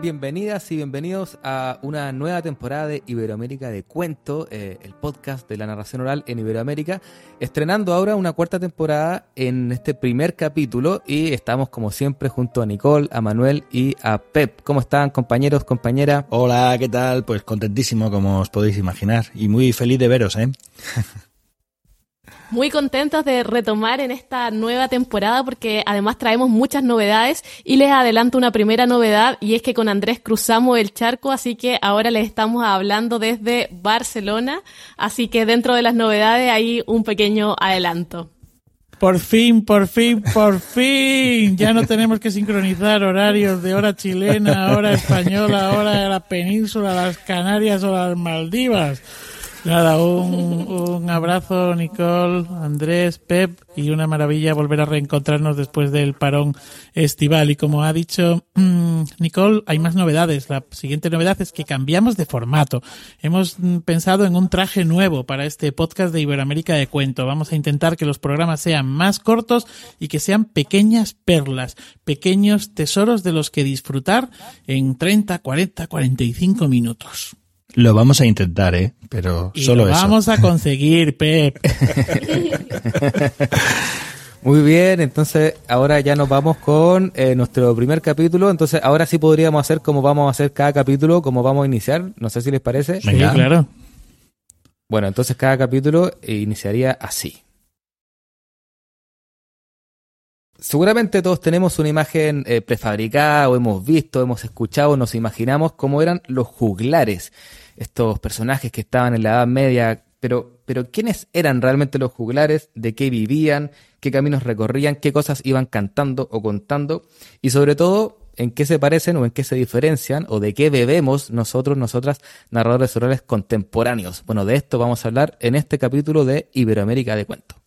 Bienvenidas y bienvenidos a una nueva temporada de Iberoamérica de Cuento, eh, el podcast de la narración oral en Iberoamérica, estrenando ahora una cuarta temporada en este primer capítulo y estamos como siempre junto a Nicole, a Manuel y a Pep. ¿Cómo están compañeros, compañera? Hola, ¿qué tal? Pues contentísimo como os podéis imaginar y muy feliz de veros, ¿eh? Muy contentos de retomar en esta nueva temporada porque además traemos muchas novedades y les adelanto una primera novedad y es que con Andrés cruzamos el charco, así que ahora les estamos hablando desde Barcelona, así que dentro de las novedades hay un pequeño adelanto. Por fin, por fin, por fin. Ya no tenemos que sincronizar horarios de hora chilena, hora española, hora de la península, las Canarias o las Maldivas. Nada, un, abrazo, Nicole, Andrés, Pep, y una maravilla volver a reencontrarnos después del parón estival. Y como ha dicho mmm, Nicole, hay más novedades. La siguiente novedad es que cambiamos de formato. Hemos pensado en un traje nuevo para este podcast de Iberoamérica de Cuento. Vamos a intentar que los programas sean más cortos y que sean pequeñas perlas, pequeños tesoros de los que disfrutar en 30, 40, 45 minutos. Lo vamos a intentar, ¿eh? Pero y solo lo eso. vamos a conseguir, Pep. Muy bien, entonces ahora ya nos vamos con eh, nuestro primer capítulo. Entonces ahora sí podríamos hacer como vamos a hacer cada capítulo, como vamos a iniciar. No sé si les parece. Sí, claro. Bueno, entonces cada capítulo iniciaría así. Seguramente todos tenemos una imagen eh, prefabricada o hemos visto, hemos escuchado, nos imaginamos cómo eran los juglares, estos personajes que estaban en la Edad Media, pero, pero ¿quiénes eran realmente los juglares? ¿De qué vivían? ¿Qué caminos recorrían? ¿Qué cosas iban cantando o contando? Y sobre todo, ¿en qué se parecen o en qué se diferencian? ¿O de qué bebemos nosotros, nosotras, narradores orales contemporáneos? Bueno, de esto vamos a hablar en este capítulo de Iberoamérica de Cuento.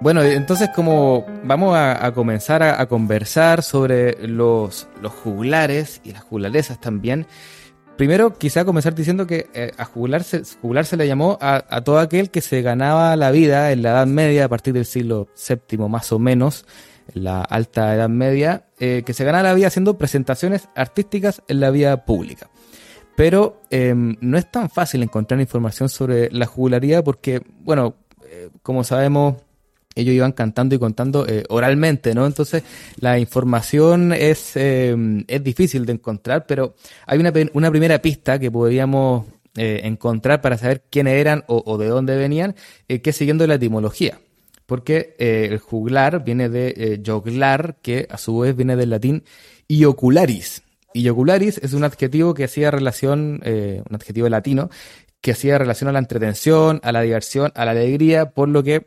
Bueno, entonces como vamos a, comenzar a, conversar sobre los, los juglares y las juglaresas también, primero quizá comenzar diciendo que eh, a juglar se, juglar se le llamó a, todo aquel que se ganaba la vida en la Edad Media a partir del siglo VII más o menos, en la alta Edad Media, eh, que se ganaba la vida haciendo presentaciones artísticas en la vía pública. Pero eh, no es tan fácil encontrar información sobre la juglaría porque, bueno, eh, como sabemos, ellos iban cantando y contando eh, oralmente, ¿no? Entonces la información es, eh, es difícil de encontrar, pero hay una, una primera pista que podríamos eh, encontrar para saber quiénes eran o, de dónde venían, que es siguiendo la etimología. Porque el juglar viene de joglar, que a su vez viene del latín iocularis. Iocularis es un adjetivo que hacía relación, un adjetivo latino, que hacía relación a la entretención, a la diversión, a la alegría, por lo que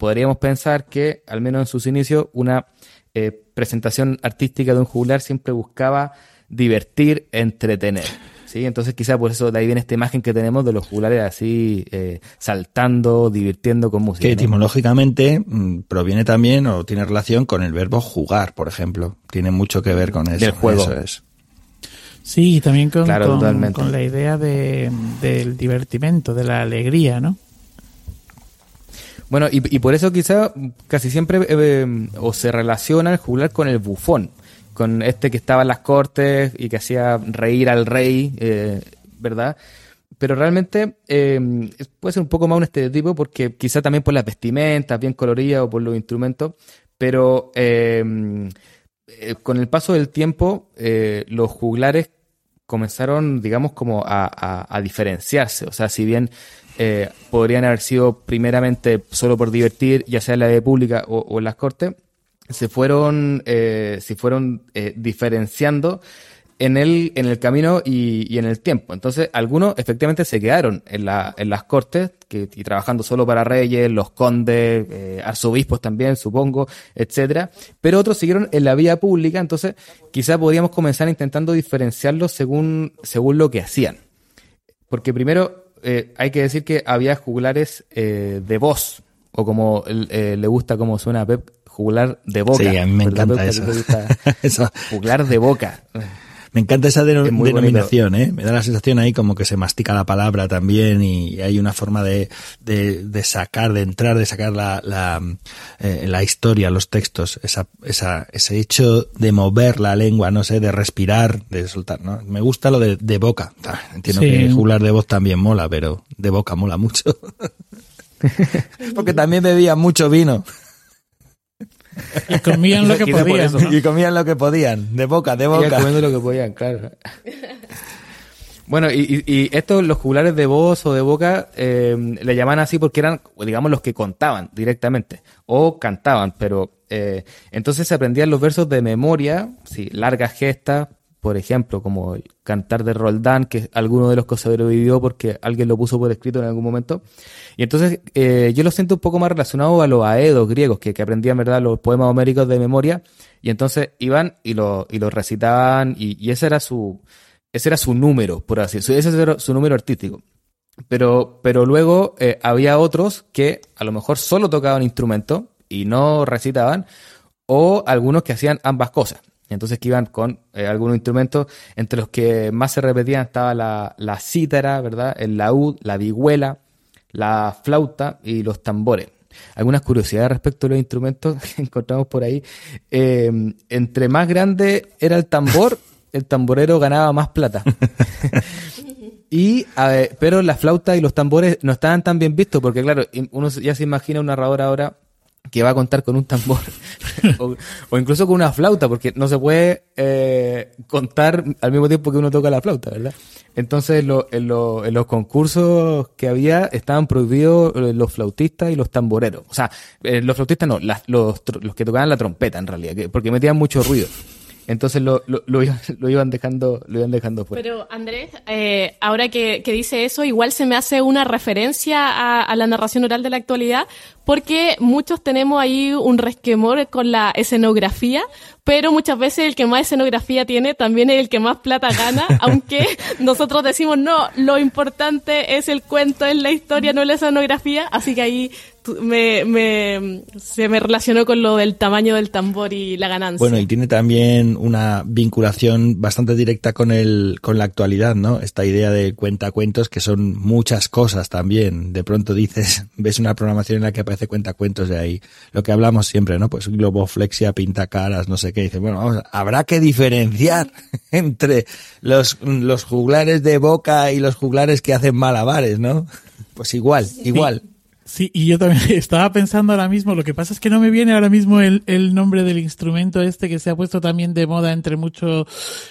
podríamos pensar que, al menos en sus inicios, una eh, presentación artística de un juglar siempre buscaba divertir, entretener. ¿sí? Entonces, quizá por eso de ahí viene esta imagen que tenemos de los juglares así eh, saltando, divirtiendo con música. Que ¿no? etimológicamente mmm, proviene también o tiene relación con el verbo jugar, por ejemplo. Tiene mucho que ver con eso. Del juego. Eso es. Sí, también con, claro, con, con la idea de, del divertimento, de la alegría, ¿no? Bueno, y, y, por eso quizá casi siempre eh, o se relaciona el juglar con el bufón, con este que estaba en las cortes y que hacía reír al rey, eh, ¿verdad? Pero realmente eh, puede ser un poco más un estereotipo porque quizá también por las vestimentas bien coloridas o por los instrumentos, pero eh, con el paso del tiempo los juglares comenzaron, digamos, como a, a, diferenciarse. O sea, si bien eh, podrían haber sido primeramente solo por divertir, ya sea en la de pública o, o en las cortes, se fueron, eh, se fueron eh, diferenciando en el, en el camino y, y, en el tiempo. Entonces, algunos efectivamente se quedaron en, la, en las cortes que, y trabajando solo para reyes, los condes, eh, arzobispos también, supongo, etcétera. Pero otros siguieron en la vía pública, entonces quizás podríamos comenzar intentando diferenciarlos según, según lo que hacían. Porque primero eh, hay que decir que había juglares eh, de voz, o como eh, le gusta como suena a Pep, juglar de boca. Sí, a mí me encanta eso. eso. Juglar de boca. Me encanta esa denominación, ¿eh? Me da la sensación ahí como que se mastica la palabra también y hay una forma de, de, de sacar, de entrar, de sacar la, la, eh, la historia, los textos, esa, esa, ese hecho de mover la lengua, no sé, de respirar, de soltar, ¿no? Me gusta lo de, de boca. Ah, entiendo sí. que jugar de voz también mola, pero de boca mola mucho. Porque también bebía mucho vino. Y comían lo que podían. Eso, ¿no? Y comían lo que podían, de boca, de boca. comiendo lo que podían, claro. Bueno, y, y, estos, los juglares de voz o de boca, eh, le llaman así porque eran, digamos, los que contaban directamente, o cantaban, pero eh, entonces se aprendían los versos de memoria, sí, largas gestas, por ejemplo, como el cantar de Roldán, que alguno de los que sobrevivió porque alguien lo puso por escrito en algún momento. Y entonces eh, yo lo siento un poco más relacionado a los aedos griegos, que, que aprendían, ¿verdad?, los poemas homéricos de memoria, y entonces iban y lo, y lo recitaban, y, ese era su, ese era su número, por así decirlo, ese era su número artístico. Pero, pero luego eh, había otros que a lo mejor solo tocaban instrumento y no recitaban, o algunos que hacían ambas cosas. Entonces que iban con eh, algunos instrumentos, entre los que más se repetían estaba la, la cítara, ¿verdad? El laúd, la vihuela, la flauta y los tambores. Algunas curiosidades respecto a los instrumentos que encontramos por ahí. Eh, entre más grande era el tambor, el tamborero ganaba más plata. y ver, pero la flauta y los tambores no estaban tan bien vistos porque claro, uno ya se imagina un narrador ahora que va a contar con un tambor o, o, incluso con una flauta, porque no se puede eh, contar al mismo tiempo que uno toca la flauta, ¿verdad? Entonces lo, en, lo, en, los concursos que había estaban prohibidos eh, los flautistas y los tamboreros. O sea, eh, los flautistas no, las, los, los que tocaban la trompeta en realidad, que, porque metían mucho ruido. Entonces lo, lo, lo, iban, lo, iban dejando, lo iban dejando fuera. Pero Andrés, eh, ahora que, que, dice eso, igual se me hace una referencia a, a, la narración oral de la actualidad, porque muchos tenemos ahí un resquemor con la escenografía, pero muchas veces el que más escenografía tiene también es el que más plata gana, aunque nosotros decimos no, lo importante es el cuento, es la historia, no la escenografía, así que ahí me, me, se me relacionó con lo del tamaño del tambor y la ganancia. Bueno, y tiene también una vinculación bastante directa con el, con la actualidad, ¿no? Esta idea de cuentacuentos que son muchas cosas también. De pronto dices, ves una programación en la que aparece cuentacuentos de ahí. Lo que hablamos siempre, ¿no? Pues globoflexia, pinta caras, no sé qué. Dice, bueno, vamos, habrá que diferenciar entre los, los juglares de boca y los juglares que hacen malabares, ¿no? Pues igual, igual. Sí, y yo también estaba pensando ahora mismo, lo que pasa es que no me viene ahora mismo el, el nombre del instrumento este que se ha puesto también de moda entre mucho,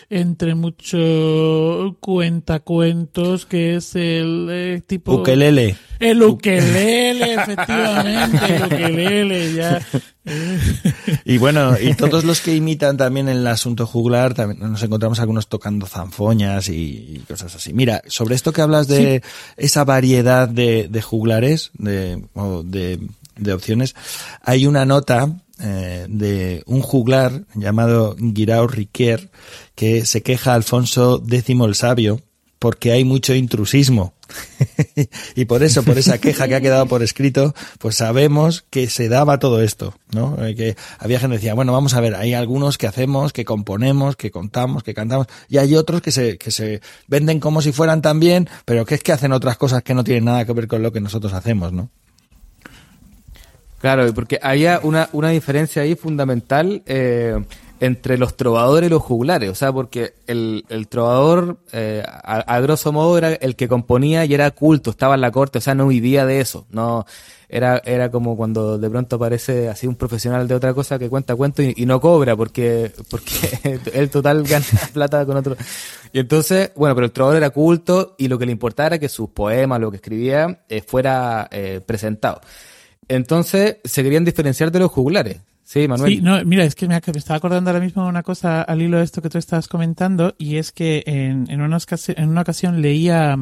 entre mucho cuentacuentos, que es el eh, tipo... Ukelele. El ukelele, efectivamente, el ukelele, ya. y bueno, y todos los que imitan también el asunto juglar, también nos encontramos algunos tocando zanfoñas y, y cosas así. Mira, sobre esto que hablas de sí. esa variedad de, de juglares, de, o de, de opciones, hay una nota eh, de un juglar llamado Guirao Riquer que se queja a Alfonso X el Sabio porque hay mucho intrusismo. y por eso, por esa queja que ha quedado por escrito, pues sabemos que se daba todo esto, ¿no? Eh, que había gente que decía, bueno, vamos a ver, hay algunos que hacemos, que componemos, que contamos, que cantamos, y hay otros que se, que se venden como si fueran también, pero que es que hacen otras cosas que no tienen nada que ver con lo que nosotros hacemos, ¿no? Claro, porque había una, una diferencia ahí fundamental, eh, entre los trovadores y los juglares, o sea, porque el, el trovador, eh, a, a, grosso modo, era el que componía y era culto, estaba en la corte, o sea, no vivía de eso, no, era, era como cuando de pronto aparece así un profesional de otra cosa que cuenta cuentos y, no cobra porque, porque él total gana plata con otro. Y entonces, bueno, pero el trovador era culto y lo que le importaba era que sus poemas, lo que escribía, eh, fuera eh, presentado. Entonces, se querían diferenciar de los juglares Sí, Manuel. Sí, no, mira, es que me, estaba acordando ahora mismo una cosa al hilo de esto que tú estabas comentando, y es que en, en, una, ocasi- en una ocasión leía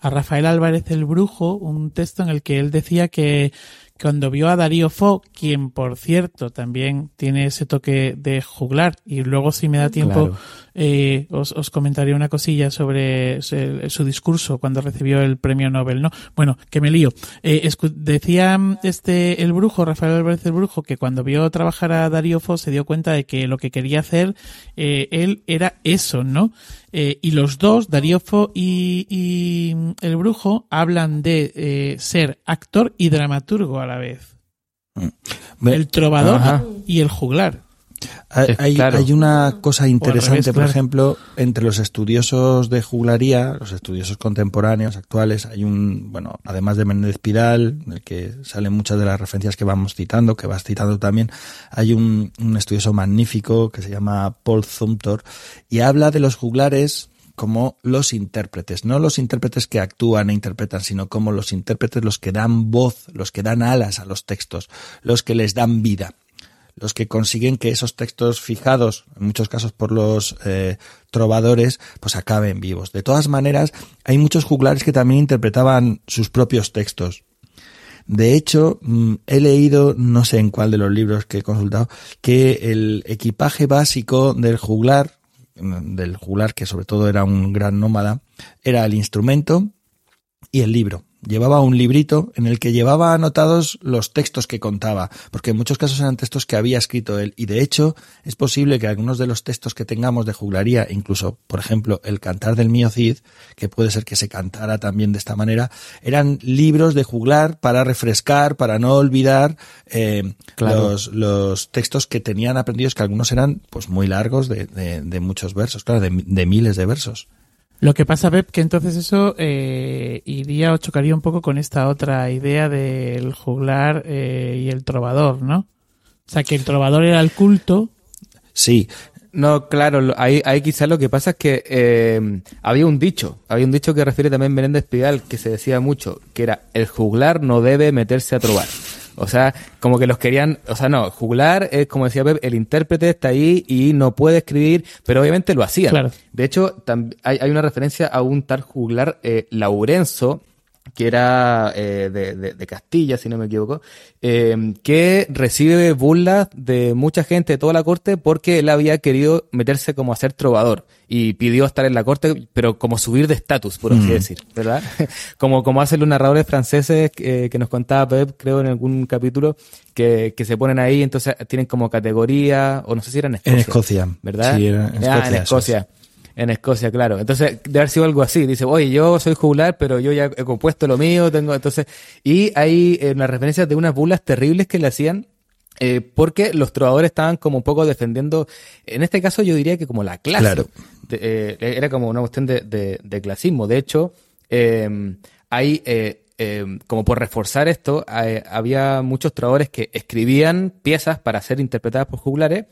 a Rafael Álvarez el Brujo un texto en el que él decía que cuando vio a Darío Fo, quien por cierto también tiene ese toque de juglar, y luego si me da tiempo Claro. eh, os, os comentaré una cosilla sobre su, su discurso cuando recibió el premio Nobel, ¿no? Bueno, que me lío. Eh, decía mm, este el brujo, Rafael Álvarez el brujo, que cuando vio trabajar a Darío Fo se dio cuenta de que lo que quería hacer eh, él era eso, ¿no? Eh, y los dos, Darío Fo y, y, mm, el brujo, hablan de eh, ser actor y dramaturgo a la vez. Ve- El trovador Ajá. y el juglar. Hay, hay- claro. hay una cosa interesante, revés, por claro. ejemplo, entre los estudiosos de juglaría, los estudiosos contemporáneos, actuales, hay un, bueno, además de Menéndez Pidal, del que salen muchas de las referencias que vamos citando, que vas citando también, hay un, un estudioso magnífico que se llama Paul Zumthor y habla de los juglares como los intérpretes, no los intérpretes que actúan e interpretan, sino como los intérpretes los que dan voz, los que dan alas a los textos, los que les dan vida los que consiguen que esos textos fijados, en muchos casos por los eh, trovadores, pues acaben vivos. De todas maneras, hay muchos juglares que también interpretaban sus propios textos. De hecho, mm, he leído, no sé en cuál de los libros que he consultado, que el equipaje básico del juglar, mm, del juglar que sobre todo era un gran nómada, era el instrumento y el libro. Llevaba un librito en el que llevaba anotados los textos que contaba, porque en muchos casos eran textos que había escrito él. Y de hecho, es posible que algunos de los textos que tengamos de juglaría, incluso, por ejemplo, el cantar del mío Cid, que puede ser que se cantara también de esta manera, eran libros de juglar para refrescar, para no olvidar eh, Claro. los, los textos que tenían aprendidos, que algunos eran pues muy largos de, de- de muchos versos, claro, de, de miles de versos. Lo que pasa, Pep, que entonces eso eh, iría o chocaría un poco con esta otra idea del juglar eh, y el trovador, ¿no? O sea, que el trovador era el culto. Sí, No, claro, ahí, ahí quizás lo que pasa es que eh, había un dicho, había un dicho que refiere también Menéndez Pidal, que se decía mucho, que era el juglar no debe meterse a trobar. O sea, como que los querían, o sea, no, juglar es como decía Pep, el intérprete está ahí y no puede escribir, pero obviamente lo hacían. Claro. De hecho, hay, hay una referencia a un tal juglar eh, Laurenzo, que era eh, de, de- de Castilla, si no me equivoco, eh, que recibe burlas de mucha gente de toda la corte porque él había querido meterse como a ser trovador y pidió estar en la corte, pero como subir de estatus, por así decir, ¿verdad? como, como hacen los narradores franceses eh, que nos contaba Pep, creo, en algún capítulo, que, que se ponen ahí, entonces tienen como categoría, o no sé si era en Escocia. En Escocia. ¿Verdad? Sí, era en Ah, en Escocia. En Escocia, claro. Entonces, debe haber sido algo así. Dice, oye, yo soy juglar, pero yo ya he compuesto lo mío, tengo, entonces, y hay eh, unas referencias de unas burlas terribles que le hacían, eh, porque los trovadores estaban como un poco defendiendo, en este caso yo diría que como la clase. Claro. De- eh, era como una cuestión de, de- de clasismo. De hecho, eh, hay, eh, eh, como por reforzar esto, había muchos trovadores que escribían piezas para ser interpretadas por juglares,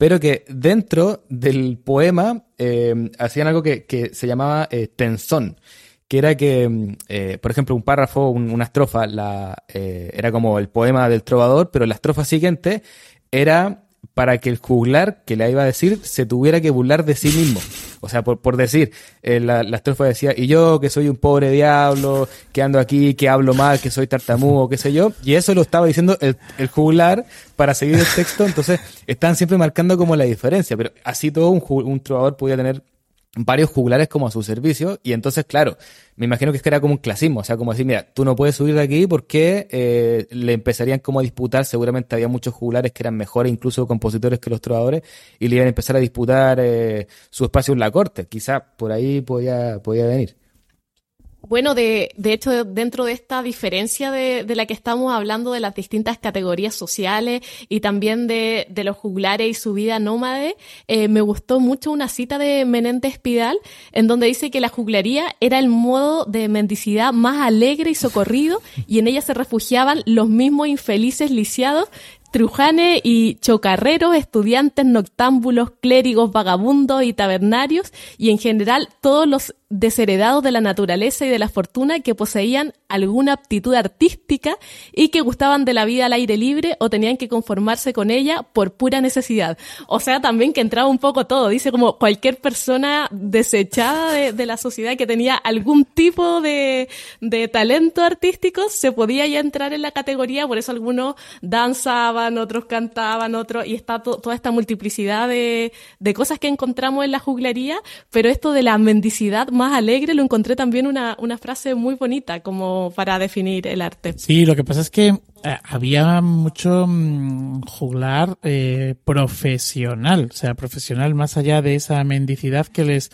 pero que dentro del poema eh, hacían algo que, se llamaba eh, tensón, que era que, mm, eh, por ejemplo, un párrafo, un- una estrofa, eh, era como el poema del trovador, pero la estrofa siguiente era para que el juglar que le iba a decir se tuviera que burlar de sí mismo. O sea, por, por decir, eh, la, la estrofa decía, y yo que soy un pobre diablo, que ando aquí, que hablo mal, que soy tartamudo, qué sé yo, y eso lo estaba diciendo el, el juglar para seguir el texto, entonces están siempre marcando como la diferencia, pero así todo un, un trovador podía tener varios juglares como a su servicio y entonces claro me imagino que es que era como un clasismo o sea como decir mira tú no puedes subir de aquí porque eh, le empezarían como a disputar seguramente había muchos juglares que eran mejores incluso compositores que los trovadores y le iban a empezar a disputar eh, su espacio en la corte. Quizá por ahí podía podía venir Bueno, de, de hecho, dentro de esta diferencia de, de la que estamos hablando de las distintas categorías sociales y también de, de los juglares y su vida nómade, eh, me gustó mucho una cita de Menéndez Pidal en donde dice que la juglaría era el modo de mendicidad más alegre y socorrido y en ella se refugiaban los mismos infelices lisiados Trujanes y chocarreros, estudiantes noctámbulos, clérigos, vagabundos y tabernarios, y en general todos los desheredados de la naturaleza y de la fortuna que poseían alguna aptitud artística y que gustaban de la vida al aire libre o tenían que conformarse con ella por pura necesidad. O sea, también que entraba un poco todo. Dice como cualquier persona desechada de, la sociedad que tenía algún tipo de, de, talento artístico se podía ya entrar en la categoría. Por eso algunos danzaban, otros cantaban, otros, y está toda esta multiplicidad de, de cosas que encontramos en la juglería. Pero esto de la mendicidad más alegre lo encontré también una, una frase muy bonita como para definir el arte. Sí, lo que pasa es que eh, había mucho mm, juglar eh, profesional, o sea, profesional más allá de esa mendicidad que les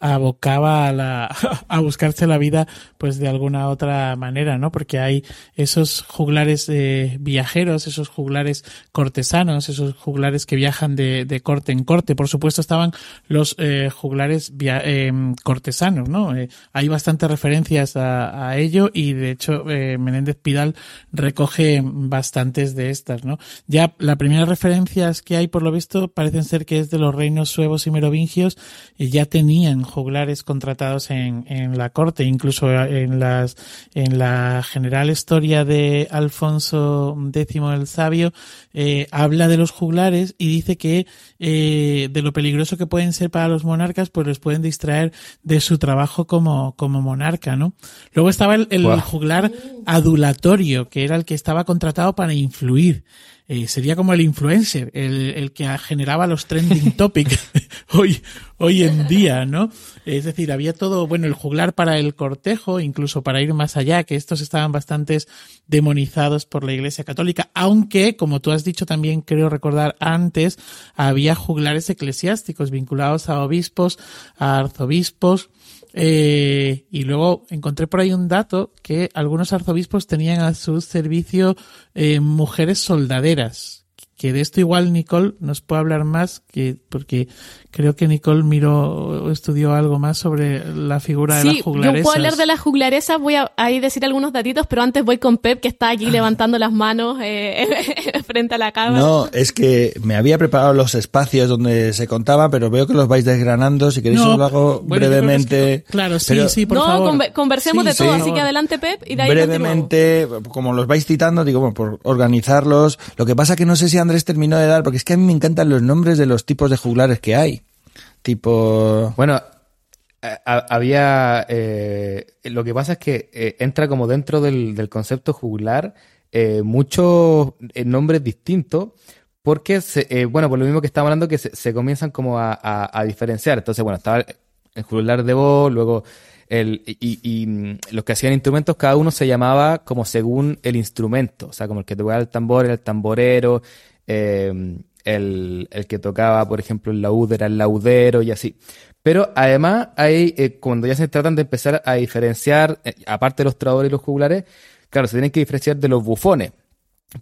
abocaba a, la, a buscarse la vida pues de alguna otra manera, ¿no? Porque hay esos juglares eh, viajeros, esos juglares cortesanos, esos juglares que viajan de, de corte en corte. Por supuesto estaban los eh, juglares eh, cortesanos, ¿no? Eh, hay bastantes referencias a, a, ello y de hecho eh, Menéndez Pidal recoge bastantes de estas, ¿no? Ya las primeras referencias que hay por lo visto parecen ser que es de los reinos suevos y merovingios ya tenían juglares contratados en, en la corte, incluso en las en la general historia de Alfonso X el Sabio eh, habla de los juglares y dice que eh, de lo peligroso que pueden ser para los monarcas, pues los pueden distraer de su trabajo como, como monarca, ¿no? Luego estaba el, el juglar adulatorio, que era el que estaba contratado para influir. Eh, sería como el influencer, el, el que generaba los trending topics hoy, hoy en día, ¿no? Es decir, había todo, bueno, el juglar para el cortejo, incluso para ir más allá, que estos estaban bastantes demonizados por la Iglesia Católica, aunque, como tú has dicho también, creo recordar antes, había juglares eclesiásticos vinculados a obispos, a arzobispos, eh, y luego encontré por ahí un dato que algunos arzobispos tenían a su servicio eh, mujeres soldaderas que de esto igual Nicole nos puede hablar más, que porque creo que Nicole miró o estudió algo más sobre la figura de las juglaresas. yo puedo hablar de las juglaresas, voy a ahí decir algunos datitos, pero antes voy con Pep, que está aquí ah. levantando las manos eh, frente a la cámara. No, es que me había preparado los espacios donde se contaba, pero veo que los vais desgranando, si queréis os lo hago brevemente. claro, sí, sí, por no, favor. conversemos de todo, así que adelante Pep, y de ahí Brevemente, como los vais citando, digo, bueno, por organizarlos, lo que pasa que no sé si Andrés terminó de dar, porque es que a mí me encantan los nombres de los tipos de juglares que hay. Tipo. Bueno, había. Eh, lo que pasa es que eh, entra como dentro del, concepto juglar eh, muchos nombres distintos. Porque, bueno, por lo mismo que estamos hablando, que se, comienzan como a, diferenciar. Entonces, bueno, estaba el juglar de voz, luego el, y, y, mm, los que hacían instrumentos, cada uno se llamaba como según el instrumento. O sea, como el que tocaba el tambor era el tamborero, eh, el, que tocaba, por ejemplo, el laúd era el laudero y así. Pero además, hay, eh, cuando ya se tratan de empezar a diferenciar, eh, aparte de los trovadores y los jugulares, claro, se tienen que diferenciar de los bufones.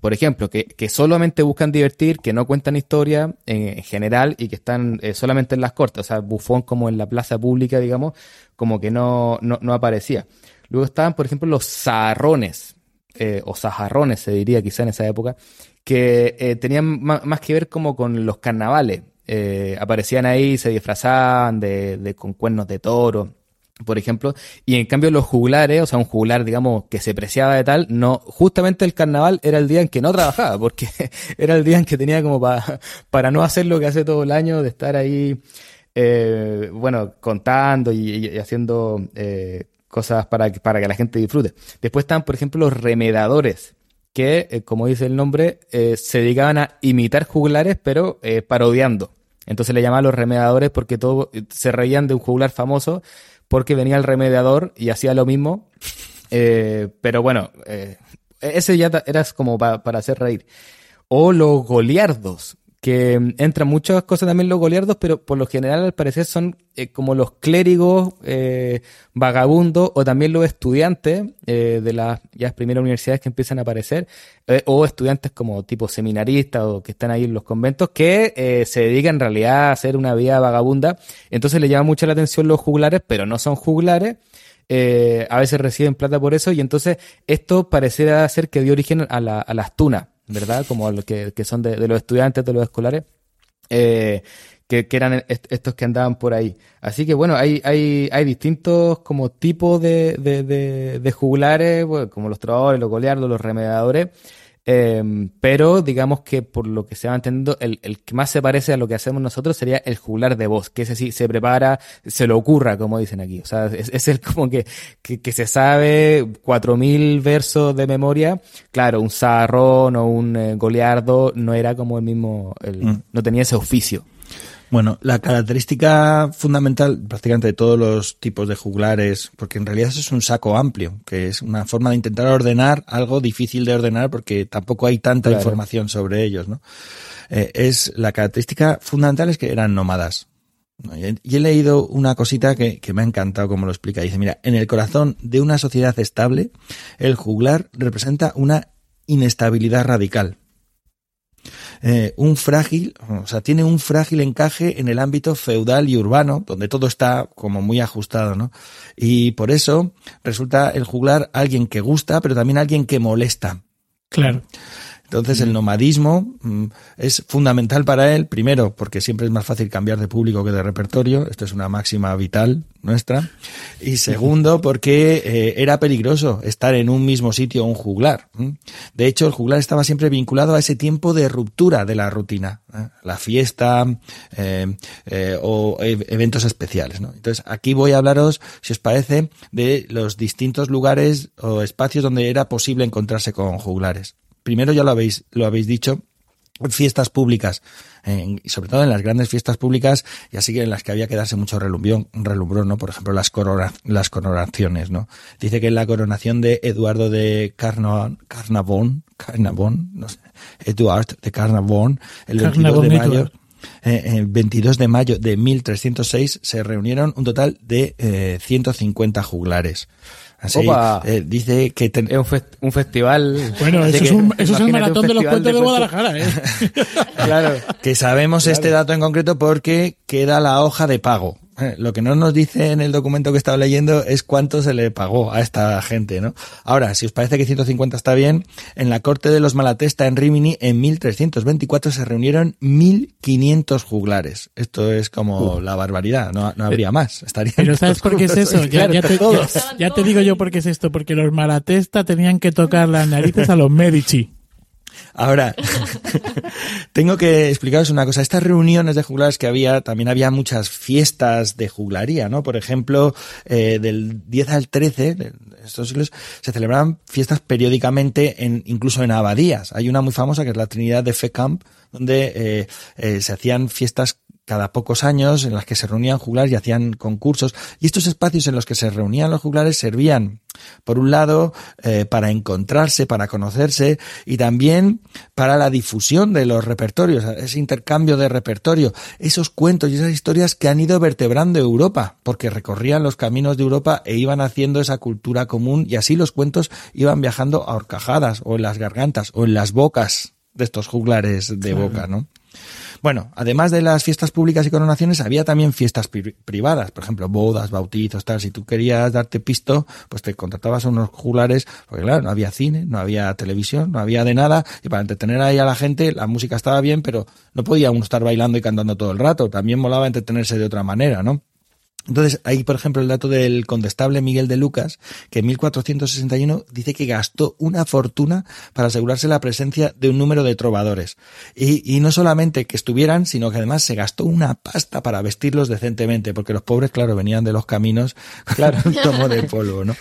Por ejemplo, que, solamente buscan divertir, que no cuentan historia en, general y que están eh, solamente en las cortes. O sea, bufón como en la plaza pública, digamos, como que no, aparecía. Luego estaban, por ejemplo, los zarrones, eh, o sajarrones se diría quizá en esa época, que eh, tenían más, que ver como con los carnavales. Eh, aparecían ahí, se disfrazaban de, con cuernos de toro, por ejemplo, y en cambio los juglares, o sea, un juglar, digamos, que se preciaba de tal, no, justamente el carnaval era el día en que no trabajaba, porque era el día en que tenía como para no hacer lo que hace todo el año, de estar ahí, eh, bueno, contando y, haciendo cosas para, para que la gente disfrute. Después están, por ejemplo, los remedadores, que, eh, como dice el nombre, eh, se dedicaban a imitar juglares, pero eh, parodiando. Entonces le llamaban los remediadores porque todo, se reían de un juglar famoso porque venía el remediador y hacía lo mismo. pero bueno, ese ya era como para hacer reír. O los goliardos, que mm, entran muchas cosas también los goliardos, pero por lo general al parecer son eh, como los clérigos eh, vagabundos o también los estudiantes eh, de las ya primeras universidades que empiezan a aparecer, o estudiantes como tipo seminaristas o que están ahí en los conventos, que se dedican en realidad a hacer una vida vagabunda. Entonces le llama mucho la atención los juglares, pero no son juglares. a veces reciben plata por eso y entonces esto pareciera ser que dio origen a, la, a las tunas ¿verdad? Como los que, que son de, de, los estudiantes, de los escolares, eh, que, eran estos que andaban por ahí. Así que bueno, hay, hay, hay distintos como tipos de, de, de, juglares, como los trovadores, los goleardos, los remediadores. Em, pero digamos que por lo que se va entendiendo, el, el, que más se parece a lo que hacemos nosotros sería el juglar de voz, que ese sí se prepara, se lo ocurra, como dicen aquí. O sea, es, el como que, que, se sabe cuatro mil versos de memoria. Claro, un zarrón o un eh, goleardo no era como el mismo, el, mm. no tenía ese oficio. Bueno, la característica fundamental prácticamente de todos los tipos de juglares, porque en realidad eso es un saco amplio, que es una forma de intentar ordenar algo difícil de ordenar porque tampoco hay tanta información sobre ellos, ¿no? Eh, es la característica fundamental es que eran nómadas. Y he leído una cosita que, que, me ha encantado como lo explica. Dice, mira, en el corazón de una sociedad estable, el juglar representa una inestabilidad radical. Eh, un frágil, o sea, tiene un frágil encaje en el ámbito feudal y urbano, donde todo está como muy ajustado, ¿no? Y por eso resulta el juglar alguien que gusta, pero también alguien que molesta. Claro. Entonces el nomadismo mm, es fundamental para él, primero porque siempre es más fácil cambiar de público que de repertorio, esto es una máxima vital nuestra, y segundo porque eh, era peligroso estar en un mismo sitio un juglar. De hecho, el juglar estaba siempre vinculado a ese tiempo de ruptura de la rutina, ¿eh? la fiesta eh, o e, eventos especiales. Entonces aquí voy a hablaros, si os parece, de los distintos lugares o espacios donde era posible encontrarse con juglares primero ya lo habéis, lo habéis dicho, fiestas públicas, y sobre todo en las grandes fiestas públicas, y así que en las que había que darse mucho relumbrón, relumbrón ¿no? Por ejemplo, las, las coronaciones, ¿no? Dice que en la coronación de Eduardo de Carnavón, Carnavón, Carnavón, no sé, Eduard de Carnavón, el 22 de mayo, eh, el 22 de mayo de 1306 se reunieron un total de eh, 150 juglares. Así, eh, dice que es un, festival. Bueno, eso, es, un, eso es, el maratón de los puentes de, Guadalajara, ¿eh? claro. Que sabemos este dato en concreto porque queda la hoja de pago. Eh, lo que no nos dice en el documento que estaba leyendo es cuánto se le pagó a esta gente, ¿no? Ahora, si os parece que 150 está bien, en la corte de los Malatesta en Rimini en 1324 se reunieron 1500 juglares. Esto es como la barbaridad, no, no habría más. Estaría Pero ¿sabes por qué es eso? Ya, te, ya te digo yo por qué es esto, porque los Malatesta tenían que tocar las narices a los Medici. Ahora, tengo que explicaros una cosa. Estas reuniones de juglares que había, también había muchas fiestas de juglaría, ¿no? Por ejemplo, eh, del 10 al 13 de estos siglos se celebraban fiestas periódicamente, en, incluso en abadías. Hay una muy famosa que es la Trinidad de Fecamp, donde eh, eh, se hacían fiestas cada pocos años en las que se reunían juglares y hacían concursos. Y estos espacios en los que se reunían los juglares servían, por un lado, eh, para encontrarse, para conocerse y también para la difusión de los repertorios, ese intercambio de repertorio, esos cuentos y esas historias que han ido vertebrando Europa, porque recorrían los caminos de Europa e iban haciendo esa cultura común y así los cuentos iban viajando a horcajadas o en las gargantas o en las bocas de estos juglares de boca, ¿no? Bueno, además de las fiestas públicas y coronaciones, había también fiestas privadas, por ejemplo, bodas, bautizos, tal. Si tú querías darte pisto, pues te contratabas a unos juglares, porque claro, no había cine, no había televisión, no había de nada, y para entretener ahí a la gente, la música estaba bien, pero no podía uno estar bailando y cantando todo el rato. También molaba entretenerse de otra manera, ¿no? Entonces, hay, por ejemplo, el dato del condestable Miguel de Lucas, que en 1461 dice que gastó una fortuna para asegurarse la presencia de un número de trovadores. Y, y no solamente que estuvieran, sino que además se gastó una pasta para vestirlos decentemente, porque los pobres, claro, venían de los caminos, claro, un tomo de polvo, ¿no?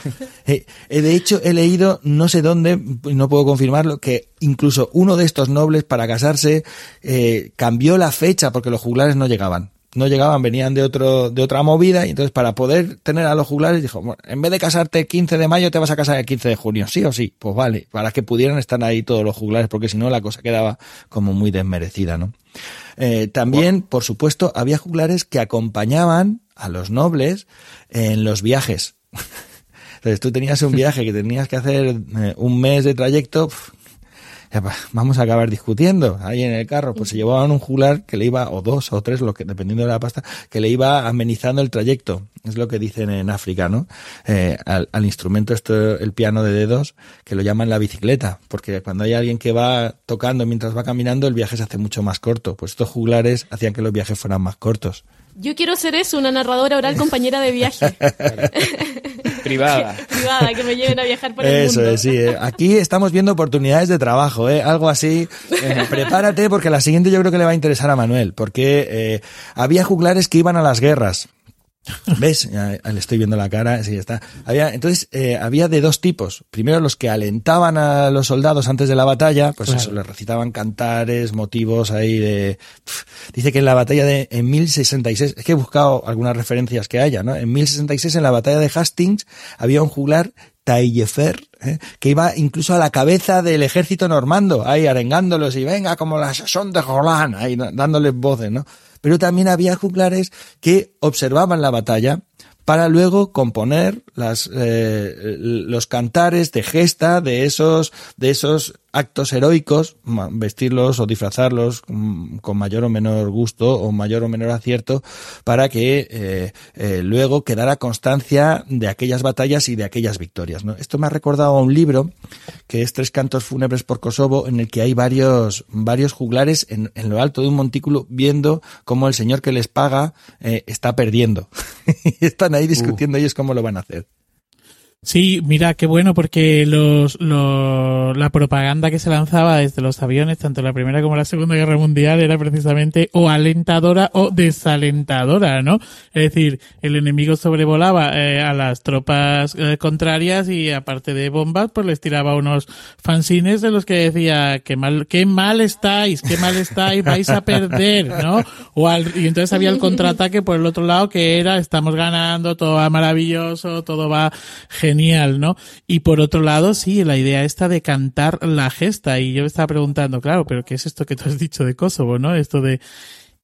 Eh, eh, de hecho, he leído, no sé dónde, no puedo confirmarlo, que incluso uno de estos nobles para casarse eh, cambió la fecha porque los juglares no llegaban no llegaban, venían de otro, de otra movida, y entonces para poder tener a los juglares dijo, bueno, en vez de casarte el 15 de mayo, te vas a casar el 15 de junio, sí o sí, pues vale, para que pudieran estar ahí todos los juglares, porque si no la cosa quedaba como muy desmerecida, ¿no? Eh, también, por supuesto, había juglares que acompañaban a los nobles en los viajes. Entonces tú tenías un viaje que tenías que hacer eh, un mes de trayecto, vamos a acabar discutiendo ahí en el carro. Pues se llevaban un juglar que le iba, o dos o tres, lo que, dependiendo de la pasta, que le iba amenizando el trayecto. Es lo que dicen en África, ¿no? Eh, al, al, instrumento, esto, el piano de dedos, que lo llaman la bicicleta, porque cuando hay alguien que va tocando mientras va caminando, el viaje se hace mucho más corto. Pues estos juglares hacían que los viajes fueran más cortos. Yo quiero ser eso, una narradora oral compañera de viaje. Privada. Privada, que me lleven a viajar por el mundo. Eso es, sí. Eh. Aquí estamos viendo oportunidades de trabajo, ¿eh? Algo así. Eh, prepárate porque la siguiente yo creo que le va a interesar a Manuel, porque eh, había juglares que iban a las guerras. ¿Ves? le estoy viendo la cara, sí, está. Había, entonces, eh, había de dos tipos. Primero los que alentaban a los soldados antes de la batalla, pues eso, les recitaban cantares, motivos ahí de... dice que en la batalla de en 1066, es que he buscado algunas referencias que haya, ¿no? En 1066, en la batalla de Hastings, había un juglar Taillefer, ¿eh? que iba incluso a la cabeza del ejército normando, ahí arengándolos y venga como la son de Roland, ahí dándoles voces, ¿no? Pero también había juglares que observaban la batalla para luego componer eh, los cantares de gesta de esos, de esos actos heroicos, vestirlos o disfrazarlos con mayor o menor gusto o mayor o menor acierto para que eh, eh, luego quedara constancia de aquellas batallas y de aquellas victorias. ¿no? Esto me ha recordado a un libro que es Tres cantos fúnebres por Kosovo en el que hay varios, varios juglares en, en lo alto de un montículo viendo cómo el señor que les paga eh, está perdiendo. Están ahí discutiendo ellos cómo lo van a hacer. Sí, mira, qué bueno porque los, la propaganda que se lanzaba desde los aviones, tanto la Primera como la Segunda Guerra Mundial, era precisamente o alentadora o desalentadora, ¿no? Es decir, el enemigo sobrevolaba eh, a las tropas eh, contrarias y aparte de bombas, pues les tiraba unos fanzines de los que decía, qué mal, qué mal estáis, qué mal estáis, vais a perder, ¿no? O y entonces había el contraataque por el otro lado que era, estamos ganando, todo va maravilloso, todo va genial genial, ¿no? Y por otro lado, sí, la idea esta de cantar la gesta. Y yo me estaba preguntando, claro, pero ¿qué es esto que tú has dicho de Kosovo, no? Esto de,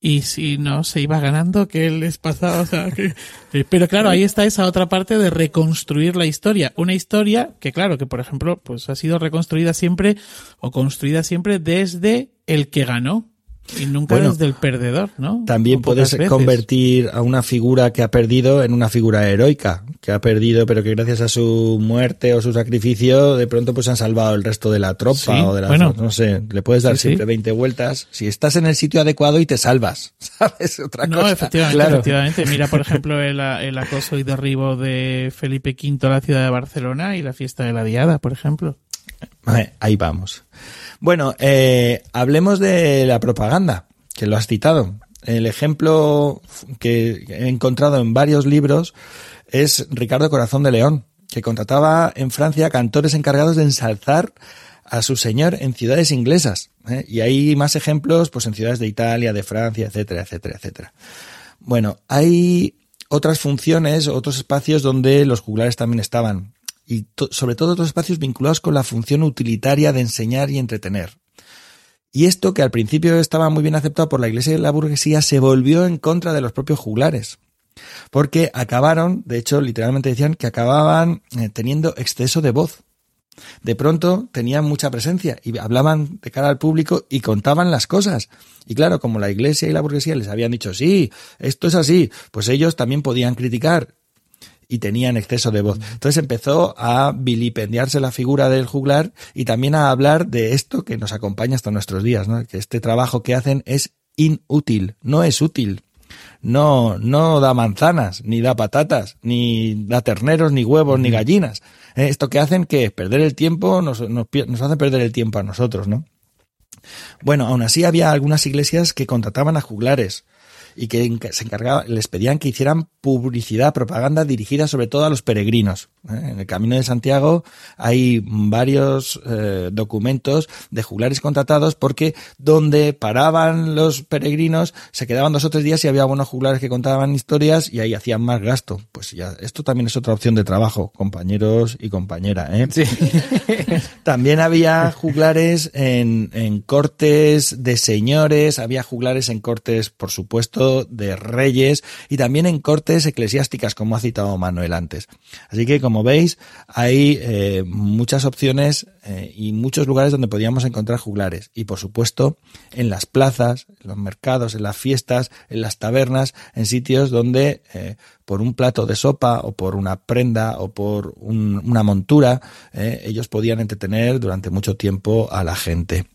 y si no se iba ganando, ¿qué les pasaba? O sea, que, eh, pero claro, ahí está esa otra parte de reconstruir la historia. Una historia que, claro, que por ejemplo, pues ha sido reconstruida siempre o construida siempre desde el que ganó. Y nunca bueno, desde el perdedor, ¿no? También puedes convertir a una figura que ha perdido en una figura heroica, que ha perdido, pero que gracias a su muerte o su sacrificio, de pronto pues han salvado el resto de la tropa sí, o de la, bueno, no sé, le puedes dar sí, siempre 20 vueltas. Si estás en el sitio adecuado y te salvas, ¿sabes? Otra no, cosa. efectivamente, Claro. efectivamente. Mira, por ejemplo, el, el acoso y derribo de Felipe V a la ciudad de Barcelona y la fiesta de la Diada, por ejemplo. Ahí vamos. Bueno, eh, hablemos de la propaganda, que lo has citado. El ejemplo que he encontrado en varios libros es Ricardo Corazón de León, que contrataba en Francia cantores encargados de ensalzar a su señor en ciudades inglesas. ¿eh? Y hay más ejemplos pues en ciudades de Italia, de Francia, etcétera, etcétera, etcétera. Bueno, hay otras funciones, otros espacios donde los juglares también estaban y sobre todo otros espacios vinculados con la función utilitaria de enseñar y entretener. Y esto, que al principio estaba muy bien aceptado por la iglesia y la burguesía, se volvió en contra de los propios juglares. Porque acabaron, de hecho, literalmente decían que acababan eh, teniendo exceso de voz. De pronto tenían mucha presencia y hablaban de cara al público y contaban las cosas. Y claro, como la iglesia y la burguesía les habían dicho, sí, esto es así, pues ellos también podían criticar y tenían exceso de voz. Entonces empezó a vilipendiarse la figura del juglar y también a hablar de esto que nos acompaña hasta nuestros días, ¿no? Que este trabajo que hacen es inútil, no es útil. No, no da manzanas, ni da patatas, ni da terneros, ni huevos, ni gallinas. Eh, Esto que hacen que perder el tiempo nos, nos, nos hace perder el tiempo a nosotros, ¿no? Bueno, aún así había algunas iglesias que contrataban a juglares y que se encargaban, les pedían que hicieran publicidad, propaganda dirigida sobre todo a los peregrinos. ¿eh? En el Camino de Santiago hay varios eh, documentos de juglares contratados porque donde paraban los peregrinos se quedaban dos o tres días y había buenos juglares que contaban historias y ahí hacían más gasto. Pues ya, esto también es otra opción de trabajo, compañeros y compañera. ¿eh? Sí. También había juglares en, en cortes de señores, había juglares en cortes, por supuesto, de reyes y también en cortes eclesiásticas, como ha citado Manuel antes. Así que, como veis, hay eh, muchas opciones eh, y muchos lugares donde podíamos encontrar juglares. Y, por supuesto, en las plazas, en los mercados, en las fiestas, en las tabernas, en sitios donde eh, por un plato de sopa o por una prenda o por una montura, ellos podían entretener durante mucho tiempo a la gente.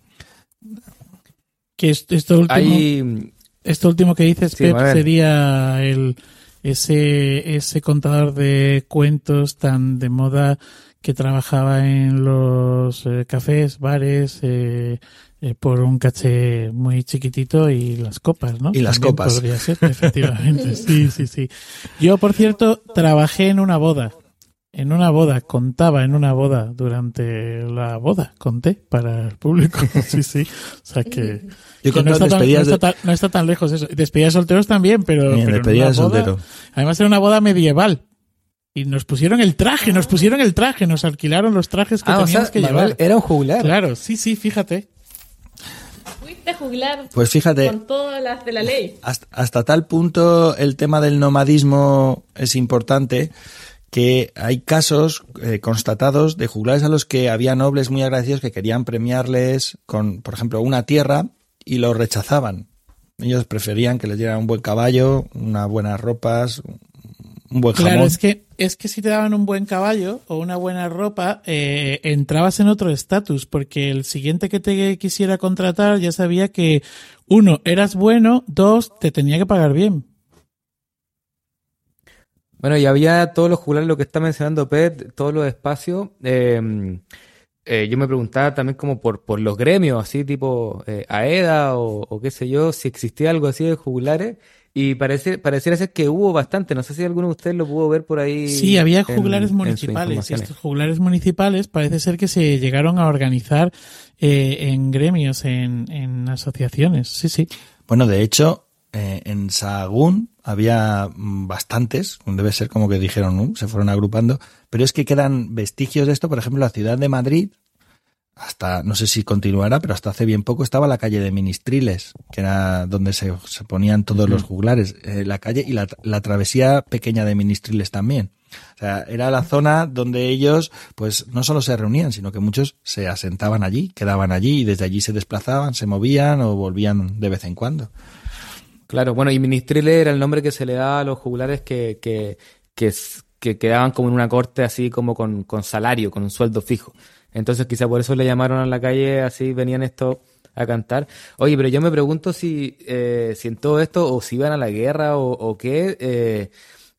Que esto último, esto último que dices, Pep, sería el ese, ese contador de cuentos tan de moda que trabajaba en los eh, cafés, bares, eh, eh, por un caché muy chiquitito y las copas, ¿no? Y las copas. Podría ser, efectivamente. sí, sí, sí. Yo, por cierto, trabajé en una boda en una boda, contaba en una boda durante la boda, conté para el público. sí, sí. O sea que, no, está tan, lejos eso. Despedidas solteros también, pero. despedidas soltero. Además era una boda medieval. Y nos pusieron el traje, nos pusieron el traje, nos alquilaron los trajes que ah, teníamos que llevar. Era un juglar. Claro, sí, sí, fíjate. Fuiste juglar pues fíjate, con todas las de la ley. Hasta, hasta tal punto el tema del nomadismo es importante que hay casos eh, constatados de juglares a los que había nobles muy agradecidos que querían premiarles con, por ejemplo, una tierra y lo rechazaban. Ellos preferían que les dieran un buen caballo, unas buenas ropas, un buen jamón. Claro, es que, es que si te daban un buen caballo o una buena ropa, eh, entrabas en otro estatus, porque el siguiente que te quisiera contratar ya sabía que, uno, eras bueno, dos, te tenía que pagar bien. Bueno, y había todos los juglares, lo que está mencionando Pet, todos los espacios. Eh, eh, yo me preguntaba también como por, por los gremios, así tipo eh, AEDA o, qué sé yo, si existía algo así de juglares. Y parece, pareciera ser que hubo bastante. No sé si alguno de ustedes lo pudo ver por ahí. Sí, había juglares municipales. Y estos juglares municipales parece ser que se llegaron a organizar en gremios, en, en asociaciones. Sí, sí. Bueno, de hecho, eh, en Sahagún había bastantes, debe ser como que dijeron, se fueron agrupando, pero es que quedan vestigios de esto, por ejemplo, la ciudad de Madrid, hasta, no sé si continuará, pero hasta hace bien poco estaba la calle de Ministriles, que era donde se, ponían todos los juglares, eh, la calle y la, la, travesía pequeña de Ministriles también. O sea, era la zona donde ellos, pues, no solo se reunían, sino que muchos se asentaban allí, quedaban allí y desde allí se desplazaban, se movían o volvían de vez en cuando. Claro, bueno, y ministrile era el nombre que se le da a los jugulares que, que, que, quedaban como en una corte así como con, con salario, con un sueldo fijo. Entonces quizá por eso le llamaron a la calle, así venían estos a cantar. Oye, pero yo me pregunto si, eh, si en todo esto, o si iban a la guerra o, o qué, eh,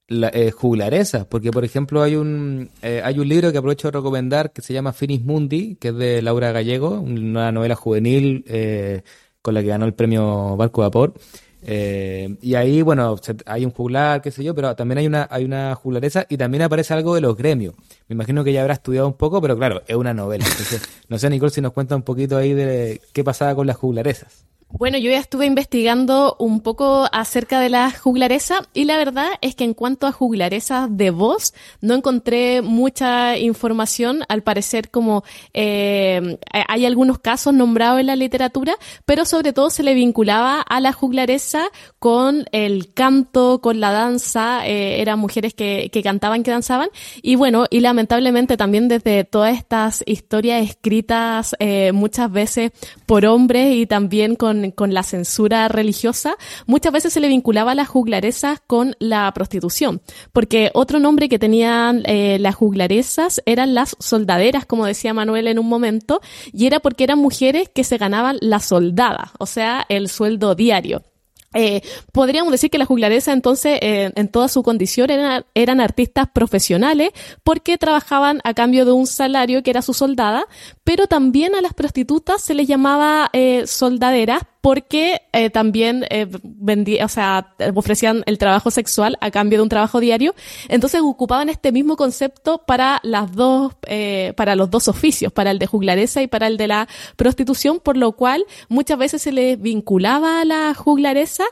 eh, juglaresa, porque por ejemplo hay un eh, hay un libro que aprovecho de recomendar que se llama Finis Mundi, que es de Laura Gallego, una novela juvenil eh, con la que ganó el premio Barco Vapor. Eh, y ahí, bueno, hay un juglar, qué sé yo, pero también hay una, hay una juglaresa y también aparece algo de los gremios. Me imagino que ya habrá estudiado un poco, pero claro, es una novela. Entonces, no sé, Nicole, si nos cuenta un poquito ahí de qué pasaba con las juglaresas. Bueno, yo ya estuve investigando un poco acerca de la juglaresa y la verdad es que en cuanto a juglaresas de voz no encontré mucha información. Al parecer como eh, hay algunos casos nombrados en la literatura, pero sobre todo se le vinculaba a la juglaresa con el canto, con la danza. Eh, eran mujeres que, que cantaban, que danzaban y bueno, y lamentablemente también desde todas estas historias escritas eh, muchas veces por hombres y también con con, la censura religiosa, muchas veces se le vinculaba a las juglaresas con la prostitución, porque otro nombre que tenían eh, las juglaresas eran las soldaderas, como decía Manuel en un momento, y era porque eran mujeres que se ganaban la soldada, o sea, el sueldo diario. Eh, podríamos decir que las juglaresas entonces eh, en toda su condición eran, eran, artistas profesionales porque trabajaban a cambio de un salario que era su soldada, pero también a las prostitutas se les llamaba eh, soldaderas porque eh, también eh, vendía, o sea, ofrecían el trabajo sexual a cambio de un trabajo diario. Entonces ocupaban este mismo concepto para las dos, eh, para los dos oficios, para el de juglaresa y para el de la prostitución, por lo cual muchas veces se les vinculaba a la juglaresa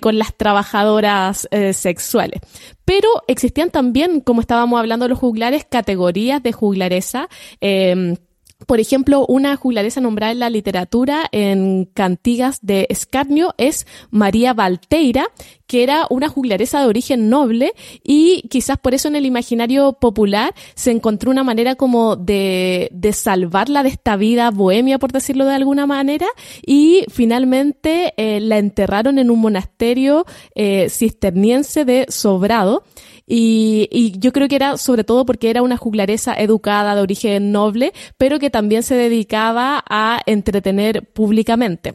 con las trabajadoras sexuales. Pero existían también, como estábamos hablando de los juglares, categorías de juglaresa. Eh, por ejemplo, una juglaresa nombrada en la literatura en cantigas de Escarnio es María Valteira, que era una juglaresa de origen noble y quizás por eso en el imaginario popular se encontró una manera como de, de salvarla de esta vida bohemia, por decirlo de alguna manera, y finalmente eh, la enterraron en un monasterio eh, cisterniense de Sobrado. Y, y, yo creo que era sobre todo porque era una juglaresa educada de origen noble, pero que también se dedicaba a entretener públicamente.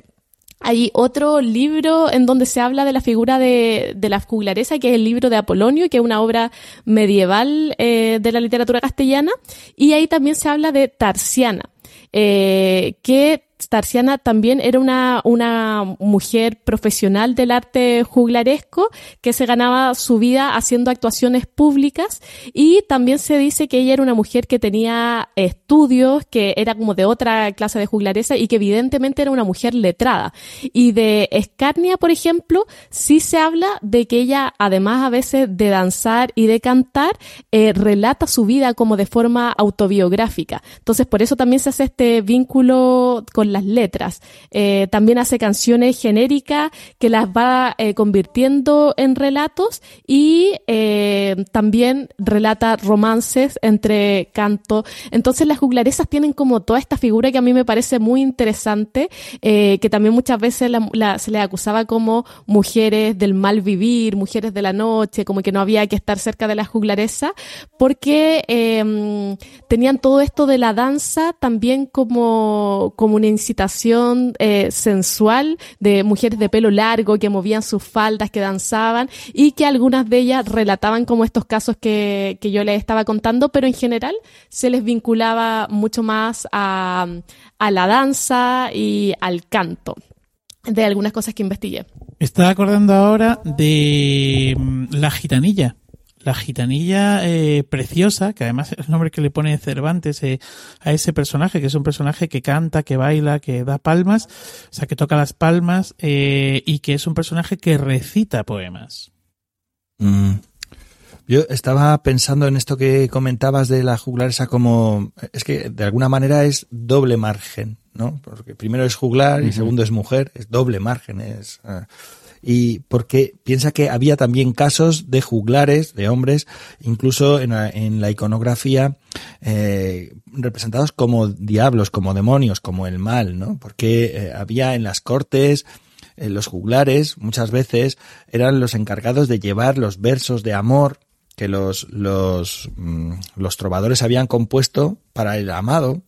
Hay otro libro en donde se habla de la figura de, de la juglaresa, que es el libro de Apolonio, que es una obra medieval eh, de la literatura castellana, y ahí también se habla de Tarsiana, eh, que Tarsiana también era una, una mujer profesional del arte juglaresco que se ganaba su vida haciendo actuaciones públicas y también se dice que ella era una mujer que tenía estudios, que era como de otra clase de juglaresa y que evidentemente era una mujer letrada. Y de Escarnia, por ejemplo, sí se habla de que ella, además a veces de danzar y de cantar, eh, relata su vida como de forma autobiográfica. Entonces, por eso también se hace este vínculo con las letras. Eh, también hace canciones genéricas que las va eh, convirtiendo en relatos y eh, también relata romances entre canto. Entonces las juglaresas tienen como toda esta figura que a mí me parece muy interesante, que también muchas veces se les acusaba como mujeres del mal vivir, mujeres de la noche, como que no había que estar cerca de la juglaresa, porque tenían todo esto de la danza también como, como una eh, sensual de mujeres de pelo largo que movían sus faldas, que danzaban y que algunas de ellas relataban como estos casos que, que yo les estaba contando, pero en general se les vinculaba mucho más a, a la danza y al canto de algunas cosas que investigué. Estaba acordando ahora de mm, la gitanilla la gitanilla eh, preciosa, que además es el nombre que le pone Cervantes eh, a ese personaje, que es un personaje que canta, que baila, que da palmas, o sea, que toca las palmas eh, y que es un personaje que recita poemas. Mm. Yo estaba pensando en esto que comentabas de la juglar esa como es que de alguna manera es doble margen, ¿no? Porque primero es juglar y segundo es mujer, es doble margen, es ah, y porque piensa que había también casos de juglares, de hombres, incluso en la, en la iconografía, eh, representados como diablos, como demonios, como el mal, ¿no? Porque eh, había en las cortes, eh, los juglares muchas veces eran los encargados de llevar los versos de amor que los, los, mm, los trovadores habían compuesto para el amado,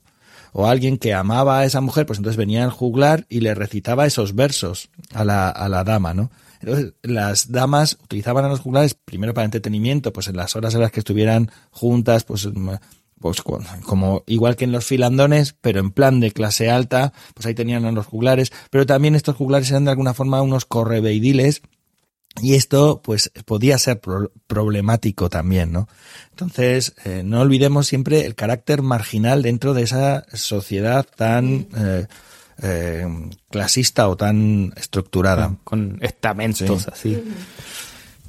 o alguien que amaba a esa mujer, pues entonces venía el juglar y le recitaba esos versos a la, a la dama, ¿no? Entonces, las damas utilizaban a los juglares primero para entretenimiento, pues en las horas en las que estuvieran juntas, pues, mm, pues como igual que en los filandones, pero en plan de clase alta, pues ahí tenían a los juglares, pero también estos juglares eran de alguna forma unos correveidiles y esto, pues, podía ser problemático también, ¿no? Entonces, eh, no olvidemos siempre el carácter marginal dentro de esa sociedad tan eh, eh, clasista o tan estructurada. Con estamentos así.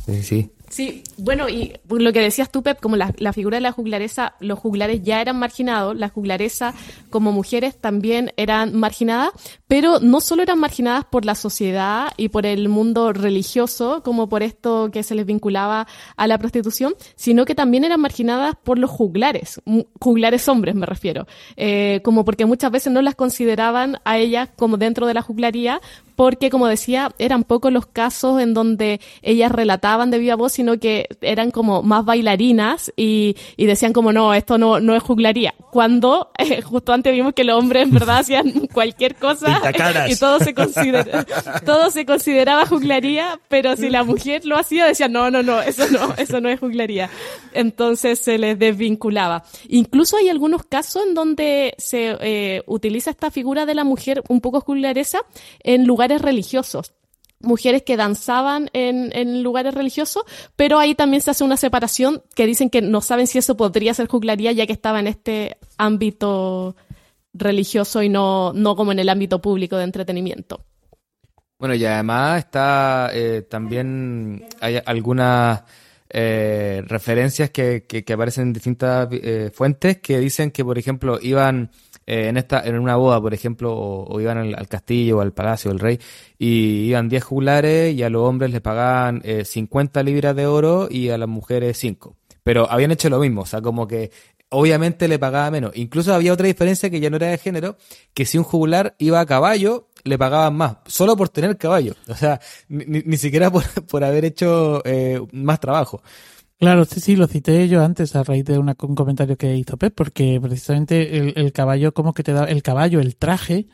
Sí, sí. Sí, bueno, y lo que decías tú, Pep, como la, figura de la juglaresa, los juglares ya eran marginados, las juglaresas como mujeres también eran marginadas, pero no solo eran marginadas por la sociedad y por el mundo religioso, como por esto que se les vinculaba a la prostitución, sino que también eran marginadas por los juglares, juglares hombres me refiero, eh, como porque muchas veces no las consideraban a ellas como dentro de la juglaría, porque como decía, eran pocos los casos en donde ellas relataban de viva voz, sino que eran como más bailarinas y, y decían como no, esto no, no es juglaría. Cuando eh, justo antes vimos que los hombres en verdad hacían cualquier cosa y todo se, considera, todo se consideraba juglaría, pero si la mujer lo hacía decían no, no, no, eso no, eso no es juglaría. Entonces se les desvinculaba. Incluso hay algunos casos en donde se eh, utiliza esta figura de la mujer un poco juglaresa en lugares religiosos mujeres que danzaban en, lugares religiosos, pero ahí también se hace una separación que dicen que no saben si eso podría ser juglaría ya que estaba en este ámbito religioso y no, no como en el ámbito público de entretenimiento. Bueno, y además está eh, también hay algunas eh, referencias que, que, aparecen en distintas eh, fuentes que dicen que, por ejemplo, iban eh, en esta en una boda, por ejemplo, o, iban al, castillo o al palacio del rey y iban 10 juglares y a los hombres les pagaban 50 libras de oro y a las mujeres 5. Pero habían hecho lo mismo, o sea, como que obviamente le pagaba menos. Incluso había otra diferencia que ya no era de género, que si un juglar iba a caballo, le pagaban más, solo por tener caballo. O sea, ni, ni siquiera por, por, haber hecho eh, más trabajo. Claro, sí, sí, lo cité yo antes a raíz de un comentario que hizo Pep, porque precisamente el, el caballo, como que te da, el caballo, el traje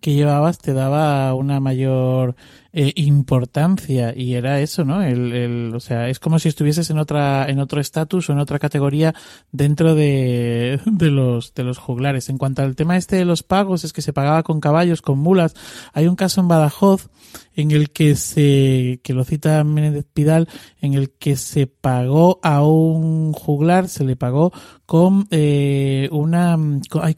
que llevabas te daba una mayor eh, importancia y era eso, ¿no? El, el, o sea, es como si estuvieses en otra, en otro estatus o en otra categoría dentro de, de los, de los juglares. En cuanto al tema este de los pagos, es que se pagaba con caballos, con mulas. Hay un caso en Badajoz en el que se, que lo cita Menéndez Pidal, en el que se pagó a un juglar, se le pagó con eh, una,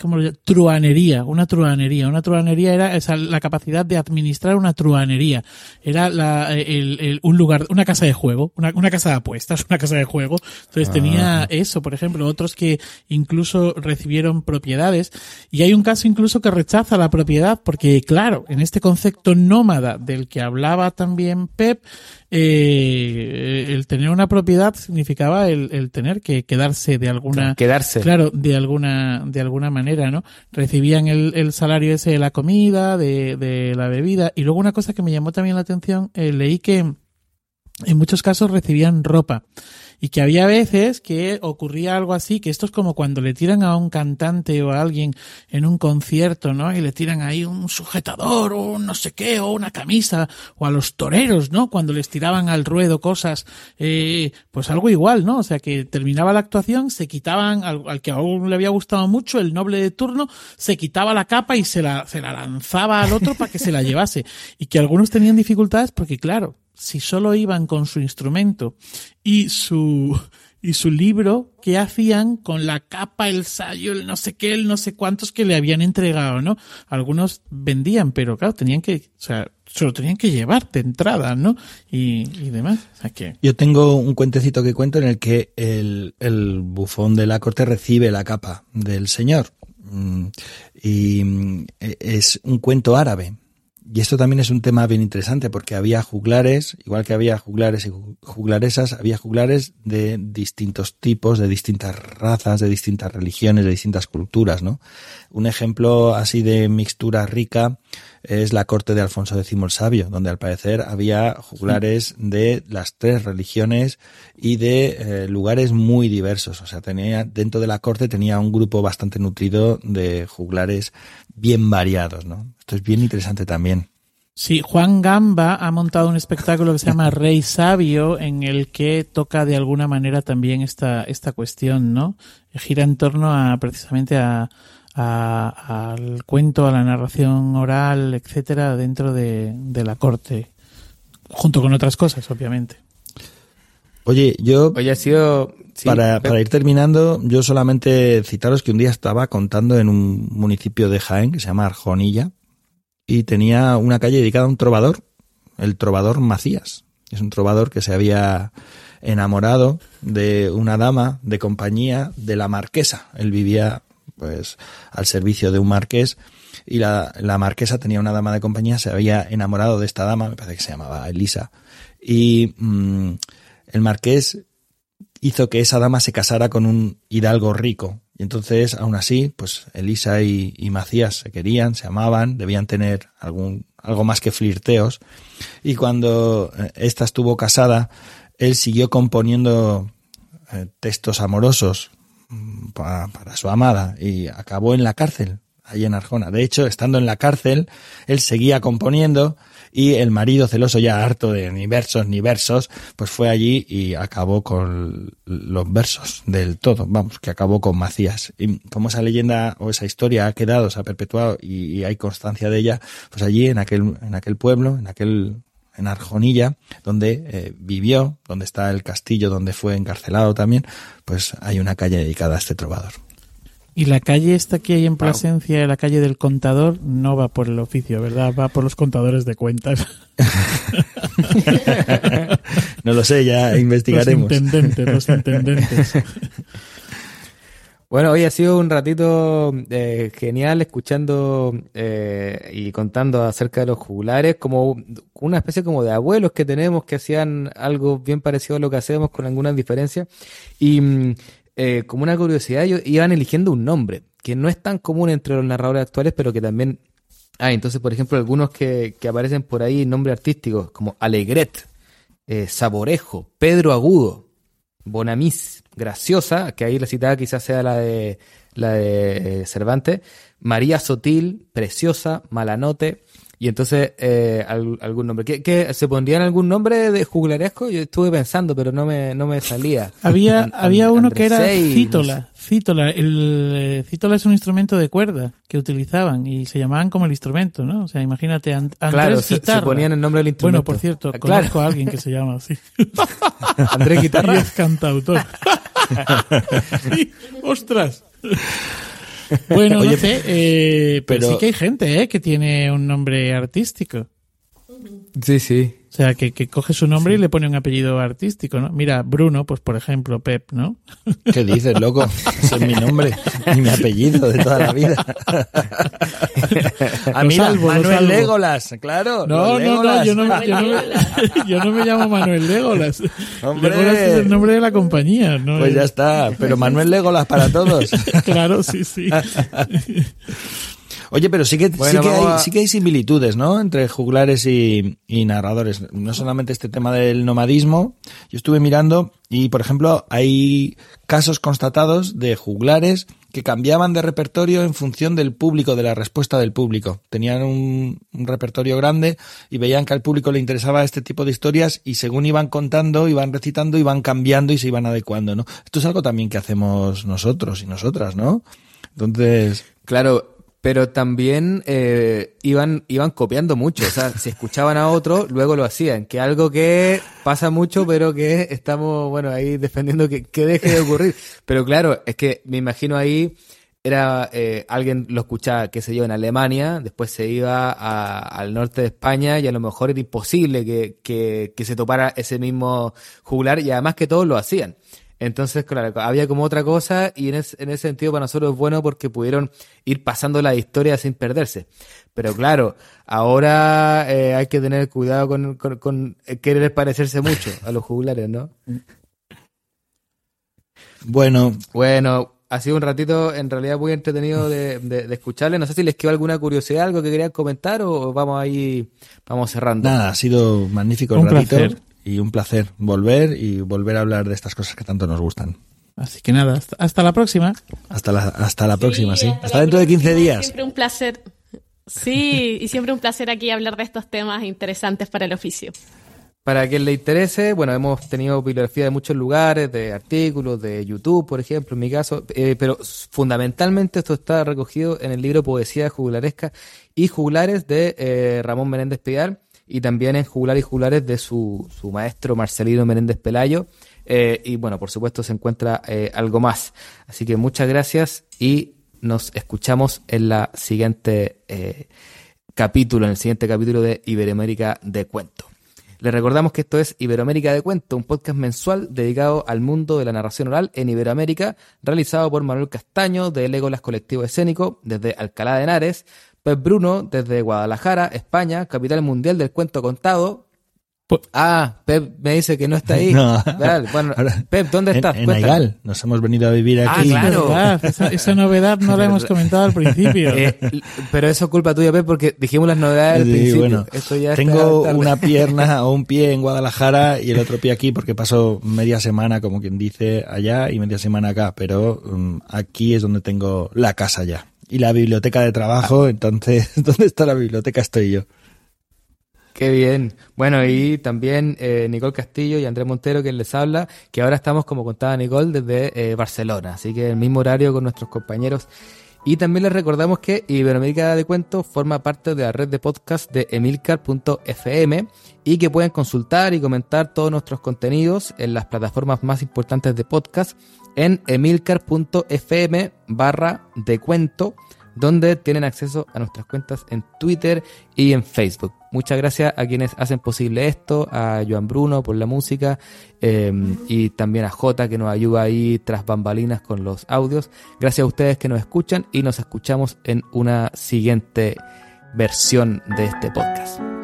como truanería, una truanería. Una truanería era esa, la capacidad de administrar una truanería era la, el, el, un lugar, una casa de juego, una, una, casa de apuestas, una casa de juego. Entonces tenía ah. eso, por ejemplo, otros que incluso recibieron propiedades. Y hay un caso incluso que rechaza la propiedad porque, claro, en este concepto nómada del que hablaba también Pep, eh, el tener una propiedad significaba el, el, tener que quedarse de alguna quedarse claro de alguna de alguna manera no recibían el, el salario ese de la comida de, de, la bebida y luego una cosa que me llamó también la atención eh, leí que en muchos casos recibían ropa y que había veces que ocurría algo así, que esto es como cuando le tiran a un cantante o a alguien en un concierto, ¿no? Y le tiran ahí un sujetador o un no sé qué, o una camisa, o a los toreros, ¿no? Cuando les tiraban al ruedo cosas, eh, pues algo igual, ¿no? O sea, que terminaba la actuación, se quitaban, al, que aún le había gustado mucho, el noble de turno, se quitaba la capa y se la, se la lanzaba al otro para que se la llevase. Y que algunos tenían dificultades porque, claro, si solo iban con su instrumento y su y su libro, ¿qué hacían con la capa, el sayo, el no sé qué, el no sé cuántos que le habían entregado, ¿no? Algunos vendían, pero claro, tenían que, o sea, solo tenían que llevar de entrada, ¿no? Y, y demás. Yo tengo un cuentecito que cuento en el que el, el bufón de la corte recibe la capa del señor. Mm, y mm, es un cuento árabe y esto también es un tema bien interesante porque había juglares, igual que había juglares y juglaresas, había juglares de distintos tipos, de distintas razas, de distintas religiones, de distintas culturas, ¿no? Un ejemplo así de mixtura rica es la corte de Alfonso X el Sabio, donde al parecer había juglares de las tres religiones y de eh, lugares muy diversos. O sea, tenía, dentro de la corte tenía un grupo bastante nutrido de juglares bien variados, ¿no? Esto es bien interesante también. Sí, Juan Gamba ha montado un espectáculo que se llama Rey Sabio, en el que toca de alguna manera también esta, esta cuestión, ¿no? Gira en torno a precisamente a, al cuento, a la narración oral, etcétera, dentro de, la corte, junto con otras cosas, obviamente. Oye, yo. Oye, ha sido. para, para, ir terminando, yo solamente citaros que un día estaba contando en un municipio de Jaén que se llama Arjonilla y tenía una calle dedicada a un trovador, el trovador Macías. Es un trovador que se había enamorado de una dama de compañía de la marquesa. Él vivía pues al servicio de un marqués y la, la, marquesa tenía una dama de compañía, se había enamorado de esta dama, me parece que se llamaba Elisa, y mm, el marqués hizo que esa dama se casara con un hidalgo rico. Y entonces, aún así, pues Elisa y, y Macías se querían, se amaban, debían tener algún, algo más que flirteos. Y cuando eh, ésta estuvo casada, él siguió componiendo eh, textos amorosos Mm, para, su amada y acabó en la cárcel, allí en Arjona. De hecho, estando en la cárcel, él seguía componiendo y el marido celoso ya harto de ni versos ni versos, pues fue allí y acabó con los versos del todo, vamos, que acabó con Macías. Y como esa leyenda o esa historia ha quedado, se ha perpetuado y, y hay constancia de ella, pues allí en aquel, en aquel pueblo, en aquel en Arjonilla, donde eh, vivió, donde está el castillo, donde fue encarcelado también, pues hay una calle dedicada a este trovador. Y la calle esta que hay en Plasencia, la calle del contador, no va por el oficio, ¿verdad? Va por los contadores de cuentas. No lo sé, ya investigaremos. Los intendentes, los intendentes. Bueno, hoy ha sido un ratito eh, genial escuchando eh, y contando acerca de los jugulares, como una especie como de abuelos que tenemos que hacían algo bien parecido a lo que hacemos con algunas diferencias. Y mm, eh, como una curiosidad, ellos iban eligiendo un nombre, que no es tan común entre los narradores actuales, pero que también hay. entonces, por ejemplo, algunos que, que aparecen por ahí, nombres artísticos, como Alegret, Saborejo, Pedro Agudo, Bonamis, Graciosa, que ahí la citada quizás sea la de la de Cervantes, María Sotil, Preciosa, Malanote, y entonces eh, algún nombre. ¿Qué, qué, se pondrían algún nombre de juglaresco? Yo estuve pensando, pero no me, no me salía. Había, había uno que era cítola. Cítola. El eh, cítola es un instrumento de cuerda que utilizaban y se llamaban como el instrumento, ¿no? O sea, imagínate, Andrés claro, se, ponían el nombre del instrumento. Bueno, por cierto, ah, conozco a alguien que se llama así. Andrés Guitarra. Y es cantautor. sí, ostras. Bueno, Oye, no sé, eh, pero, sí que hay gente eh, que tiene un nombre artístico. Sí, sí. O sea, que, que coge su nombre y le pone un apellido artístico, ¿no? Mira, Bruno, pues por ejemplo, Pep, ¿no? ¿Qué dices, loco? Ese es mi nombre y mi apellido de toda la vida. ah, mira, Manuel Legolas, claro. No, no, no, yo no, yo, no, yo no me llamo Manuel Legolas. Hombre. Legolas es el nombre de la compañía, ¿no? Pues ya está, pero Manuel Legolas para todos. claro, sí, sí. Oye, pero sí que, sí, que hay, sí que hay similitudes, ¿no? Entre juglares y, y, narradores. No solamente este tema del nomadismo. Yo estuve mirando y, por ejemplo, hay casos constatados de juglares que cambiaban de repertorio en función del público, de la respuesta del público. Tenían un, un, repertorio grande y veían que al público le interesaba este tipo de historias y según iban contando, iban recitando, iban cambiando y se iban adecuando, ¿no? Esto es algo también que hacemos nosotros y nosotras, ¿no? Entonces... Claro, pero también eh, iban, iban copiando mucho. O sea, si escuchaban a otro, luego lo hacían. Que algo que pasa mucho, pero que estamos, bueno, ahí defendiendo que, que deje de ocurrir. Pero claro, es que me imagino ahí era eh, alguien lo escuchaba, qué sé yo, en Alemania, después se iba a, al norte de España y a lo mejor era imposible que, que, que se topara ese mismo juglar y además que todos lo hacían. Entonces, claro, había como otra cosa y en, ese sentido para nosotros es bueno porque pudieron ir pasando la historia sin perderse. Pero claro, ahora eh, hay que tener cuidado con, con, querer parecerse mucho a los jugulares, ¿no? Bueno. Bueno, ha sido un ratito en realidad muy entretenido de, de, escucharle. No sé si les quedó alguna curiosidad, algo que querían comentar o vamos ahí, vamos cerrando. Nada, ha sido magnífico el ratito y un placer volver y volver a hablar de estas cosas que tanto nos gustan. Así que nada, hasta, la próxima. Hasta la, hasta la próxima, sí. Hasta, dentro de 15 días. Siempre un placer. Sí, y siempre un placer aquí hablar de estos temas interesantes para el oficio. Para quien le interese, bueno, hemos tenido bibliografía de muchos lugares, de artículos, de YouTube, por ejemplo, en mi caso, eh, pero fundamentalmente esto está recogido en el libro Poesía Jugularesca y Jugulares de eh, Ramón Menéndez Pidal y también en Jugular y Jugulares de su, su maestro Marcelino Menéndez Pelayo. Eh, y bueno, por supuesto se encuentra eh, algo más. Así que muchas gracias y nos escuchamos en la siguiente eh, capítulo, en el siguiente capítulo de Iberoamérica de Cuento. Les recordamos que esto es Iberoamérica de Cuento, un podcast mensual dedicado al mundo de la narración oral en Iberoamérica, realizado por Manuel Castaño de Legolas Colectivo Escénico desde Alcalá de Henares, Pep Bruno, desde Guadalajara, España, capital mundial del cuento contado. Ah, Pep me dice que no está ahí. Bueno, Pep, ¿dónde estás? En, en nos hemos venido a vivir ah, aquí. Ah, claro. esa, novedad no la hemos comentado al principio. Eh, pero eso es culpa tuya, Pep, porque dijimos las novedades al principio. Bueno, tengo una pierna o un pie en Guadalajara y el otro pie aquí porque paso media semana, como quien dice, allá y media semana acá. Pero um, aquí es donde tengo la casa ya y la biblioteca de trabajo, entonces, ¿dónde está la biblioteca? Estoy yo. Qué bien. Bueno, y también eh, Nicole Castillo y Andrés Montero, quien les habla, que ahora estamos, como contaba Nicole, desde eh, Barcelona. Así que el mismo horario con nuestros compañeros. Y también les recordamos que Iberoamérica de Cuentos forma parte de la red de podcast de emilcar.fm y que pueden consultar y comentar todos nuestros contenidos en las plataformas más importantes de podcast en emilcar.fm barra de cuento donde tienen acceso a nuestras cuentas en Twitter y en Facebook. Muchas gracias a quienes hacen posible esto, a Joan Bruno por la música eh, y también a Jota que nos ayuda ahí tras bambalinas con los audios. Gracias a ustedes que nos escuchan y nos escuchamos en una siguiente versión de este podcast.